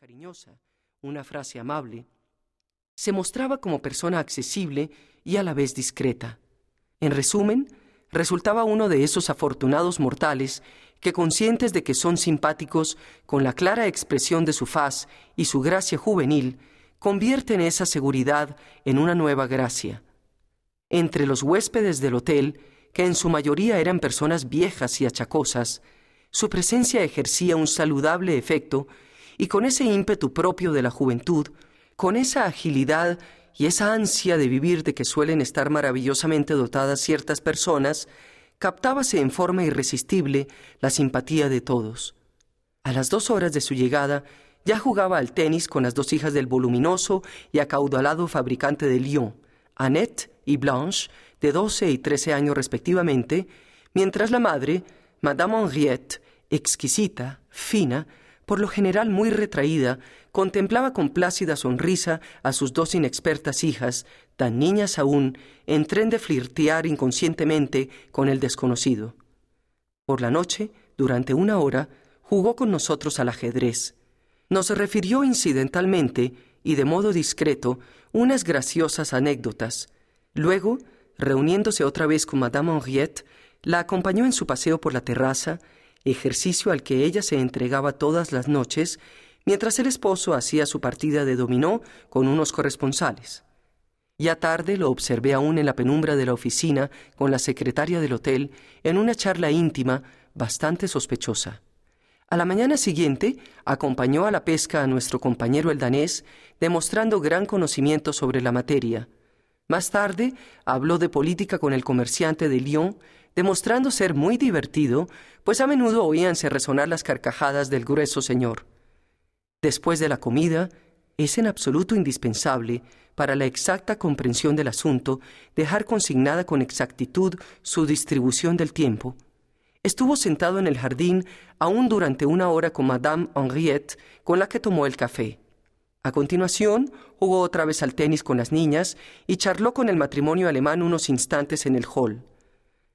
cariñosa, una frase amable, se mostraba como persona accesible y a la vez discreta. En resumen, resultaba uno de esos afortunados mortales que conscientes de que son simpáticos con la clara expresión de su faz y su gracia juvenil, convierten esa seguridad en una nueva gracia. Entre los huéspedes del hotel, que en su mayoría eran personas viejas y achacosas, su presencia ejercía un saludable efecto y con ese ímpetu propio de la juventud, con esa agilidad y esa ansia de vivir de que suelen estar maravillosamente dotadas ciertas personas, captábase en forma irresistible la simpatía de todos. A las dos horas de su llegada, ya jugaba al tenis con las dos hijas del voluminoso y acaudalado fabricante de Lyon, Annette y Blanche, de doce y trece años respectivamente, mientras la madre, Madame Henriette, exquisita, fina, por lo general muy retraída, contemplaba con plácida sonrisa a sus dos inexpertas hijas, tan niñas aún, en tren de flirtear inconscientemente con el desconocido. Por la noche, durante una hora, jugó con nosotros al ajedrez. Nos refirió incidentalmente y de modo discreto unas graciosas anécdotas. Luego, reuniéndose otra vez con Madame Henriette, la acompañó en su paseo por la terraza, ejercicio al que ella se entregaba todas las noches, mientras el esposo hacía su partida de dominó con unos corresponsales. Ya tarde lo observé aún en la penumbra de la oficina con la secretaria del hotel en una charla íntima bastante sospechosa. A la mañana siguiente acompañó a la pesca a nuestro compañero el danés, demostrando gran conocimiento sobre la materia. Más tarde habló de política con el comerciante de Lyon, demostrando ser muy divertido, pues a menudo oíanse resonar las carcajadas del grueso señor. Después de la comida, es en absoluto indispensable, para la exacta comprensión del asunto, dejar consignada con exactitud su distribución del tiempo. Estuvo sentado en el jardín aún durante una hora con Madame Henriette, con la que tomó el café. A continuación, jugó otra vez al tenis con las niñas y charló con el matrimonio alemán unos instantes en el hall.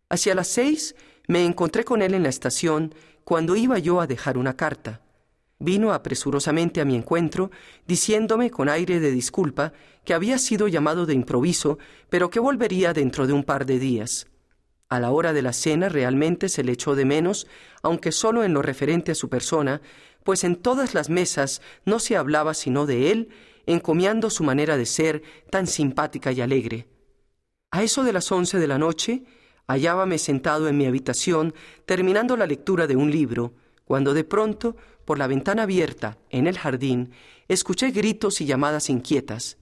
Hacia las seis me encontré con él en la estación cuando iba yo a dejar una carta. Vino apresurosamente a mi encuentro, diciéndome con aire de disculpa que había sido llamado de improviso, pero que volvería dentro de un par de días. A la hora de la cena realmente se le echó de menos, aunque solo en lo referente a su persona, pues en todas las mesas no se hablaba sino de él, encomiando su manera de ser tan simpática y alegre. A eso de las once de la noche, hallábame sentado en mi habitación terminando la lectura de un libro, cuando de pronto, por la ventana abierta, en el jardín, escuché gritos y llamadas inquietas.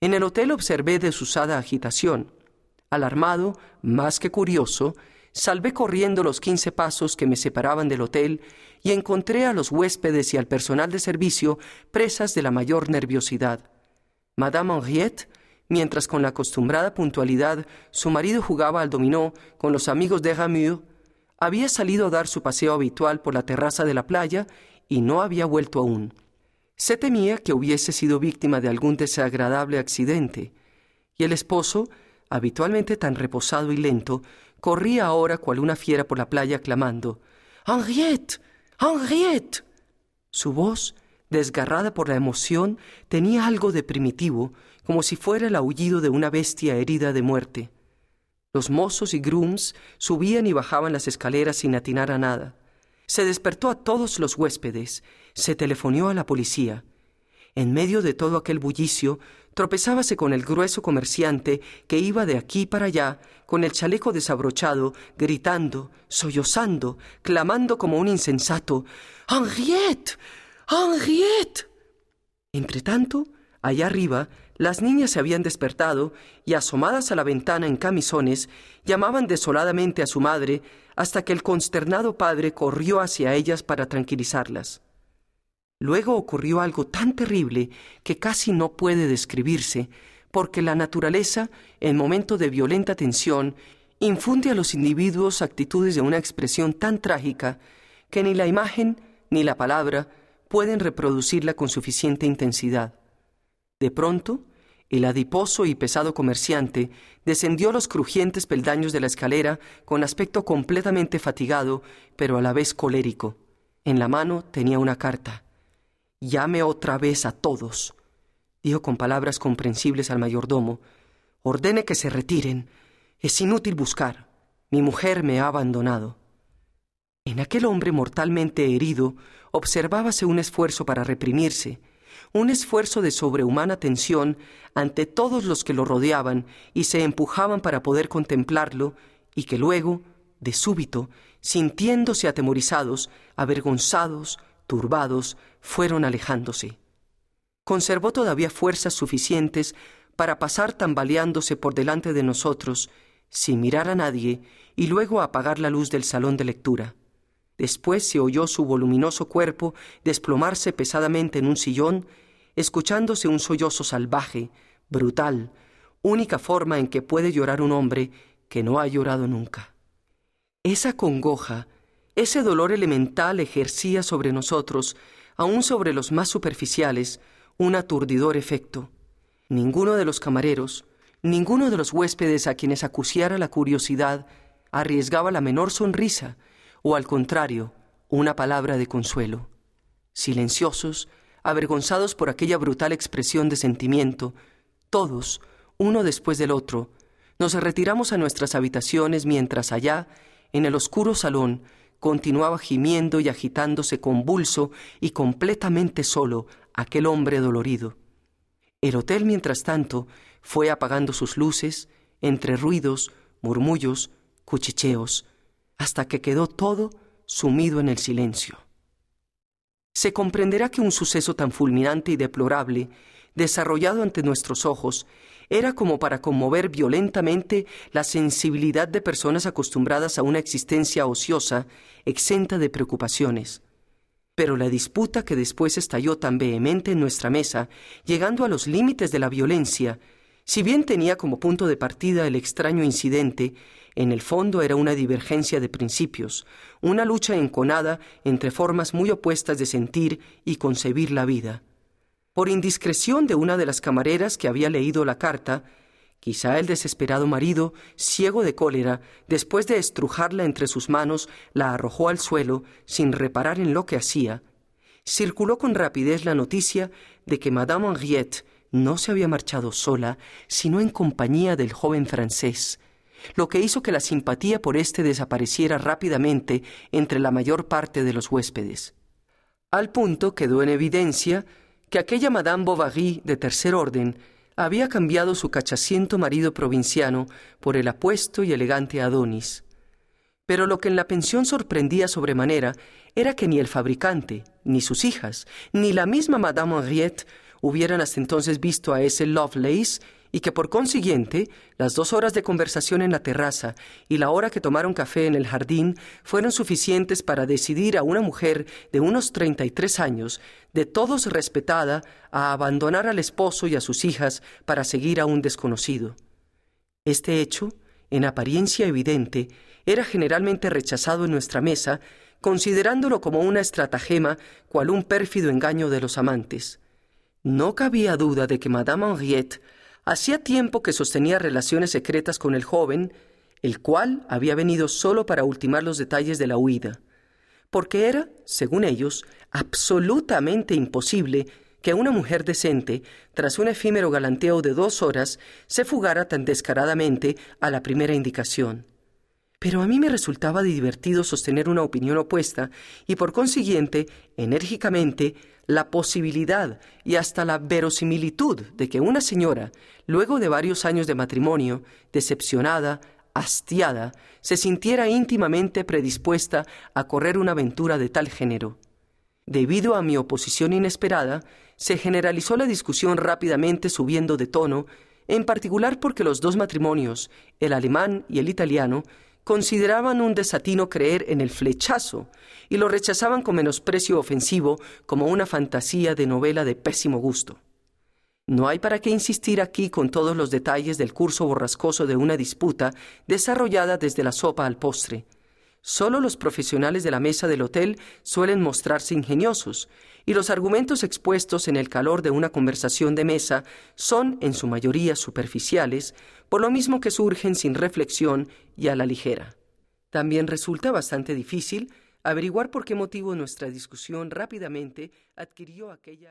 En el hotel observé desusada agitación. Alarmado, más que curioso, salvé corriendo los quince pasos que me separaban del hotel y encontré a los huéspedes y al personal de servicio presas de la mayor nerviosidad. Madame Henriette, mientras con la acostumbrada puntualidad su marido jugaba al dominó con los amigos de Ramure, había salido a dar su paseo habitual por la terraza de la playa y no había vuelto aún. Se temía que hubiese sido víctima de algún desagradable accidente, y el esposo, habitualmente tan reposado y lento, corría ahora cual una fiera por la playa clamando Henriette. Henriette. Su voz, desgarrada por la emoción, tenía algo de primitivo, como si fuera el aullido de una bestia herida de muerte. Los mozos y grooms subían y bajaban las escaleras sin atinar a nada. Se despertó a todos los huéspedes, se telefonió a la policía. En medio de todo aquel bullicio, tropezábase con el grueso comerciante que iba de aquí para allá, con el chaleco desabrochado, gritando, sollozando, clamando como un insensato Henriette. Henriette. Entretanto, allá arriba, las niñas se habían despertado y, asomadas a la ventana en camisones, llamaban desoladamente a su madre hasta que el consternado padre corrió hacia ellas para tranquilizarlas. Luego ocurrió algo tan terrible que casi no puede describirse, porque la naturaleza, en momento de violenta tensión, infunde a los individuos actitudes de una expresión tan trágica que ni la imagen ni la palabra pueden reproducirla con suficiente intensidad. De pronto, el adiposo y pesado comerciante descendió los crujientes peldaños de la escalera con aspecto completamente fatigado, pero a la vez colérico. En la mano tenía una carta. Llame otra vez a todos, dijo con palabras comprensibles al mayordomo. Ordene que se retiren. Es inútil buscar. Mi mujer me ha abandonado. En aquel hombre mortalmente herido observábase un esfuerzo para reprimirse, un esfuerzo de sobrehumana tensión ante todos los que lo rodeaban y se empujaban para poder contemplarlo, y que luego, de súbito, sintiéndose atemorizados, avergonzados, turbados, fueron alejándose. Conservó todavía fuerzas suficientes para pasar tambaleándose por delante de nosotros, sin mirar a nadie, y luego apagar la luz del salón de lectura. Después se oyó su voluminoso cuerpo desplomarse pesadamente en un sillón, escuchándose un sollozo salvaje, brutal, única forma en que puede llorar un hombre que no ha llorado nunca. Esa congoja, ese dolor elemental ejercía sobre nosotros, aun sobre los más superficiales, un aturdidor efecto. Ninguno de los camareros, ninguno de los huéspedes a quienes acuciara la curiosidad, arriesgaba la menor sonrisa, o al contrario, una palabra de consuelo. Silenciosos, avergonzados por aquella brutal expresión de sentimiento, todos, uno después del otro, nos retiramos a nuestras habitaciones mientras allá, en el oscuro salón, continuaba gimiendo y agitándose convulso y completamente solo aquel hombre dolorido. El hotel, mientras tanto, fue apagando sus luces, entre ruidos, murmullos, cuchicheos, hasta que quedó todo sumido en el silencio. Se comprenderá que un suceso tan fulminante y deplorable, desarrollado ante nuestros ojos, era como para conmover violentamente la sensibilidad de personas acostumbradas a una existencia ociosa, exenta de preocupaciones. Pero la disputa que después estalló tan vehemente en nuestra mesa, llegando a los límites de la violencia, si bien tenía como punto de partida el extraño incidente, en el fondo era una divergencia de principios, una lucha enconada entre formas muy opuestas de sentir y concebir la vida. Por indiscreción de una de las camareras que había leído la carta, quizá el desesperado marido, ciego de cólera, después de estrujarla entre sus manos, la arrojó al suelo sin reparar en lo que hacía, circuló con rapidez la noticia de que Madame Henriette no se había marchado sola, sino en compañía del joven francés, lo que hizo que la simpatía por éste desapareciera rápidamente entre la mayor parte de los huéspedes. Al punto quedó en evidencia que aquella Madame Bovary de tercer orden había cambiado su cachaciento marido provinciano por el apuesto y elegante Adonis. Pero lo que en la pensión sorprendía sobremanera era que ni el fabricante, ni sus hijas, ni la misma Madame Henriette hubieran hasta entonces visto a ese Lovelace y que por consiguiente las dos horas de conversación en la terraza y la hora que tomaron café en el jardín fueron suficientes para decidir a una mujer de unos treinta y tres años, de todos respetada, a abandonar al esposo y a sus hijas para seguir a un desconocido. Este hecho, en apariencia evidente, era generalmente rechazado en nuestra mesa, considerándolo como una estratagema, cual un pérfido engaño de los amantes. No cabía duda de que Madame Henriette hacía tiempo que sostenía relaciones secretas con el joven, el cual había venido solo para ultimar los detalles de la huida, porque era, según ellos, absolutamente imposible que una mujer decente, tras un efímero galanteo de dos horas, se fugara tan descaradamente a la primera indicación. Pero a mí me resultaba divertido sostener una opinión opuesta y por consiguiente, enérgicamente, la posibilidad y hasta la verosimilitud de que una señora, luego de varios años de matrimonio, decepcionada, hastiada, se sintiera íntimamente predispuesta a correr una aventura de tal género. Debido a mi oposición inesperada, se generalizó la discusión rápidamente subiendo de tono, en particular porque los dos matrimonios, el alemán y el italiano, consideraban un desatino creer en el flechazo y lo rechazaban con menosprecio ofensivo como una fantasía de novela de pésimo gusto. No hay para qué insistir aquí con todos los detalles del curso borrascoso de una disputa desarrollada desde la sopa al postre. Solo los profesionales de la mesa del hotel suelen mostrarse ingeniosos, y los argumentos expuestos en el calor de una conversación de mesa son, en su mayoría, superficiales, por lo mismo que surgen sin reflexión y a la ligera. También resulta bastante difícil averiguar por qué motivo nuestra discusión rápidamente adquirió aquella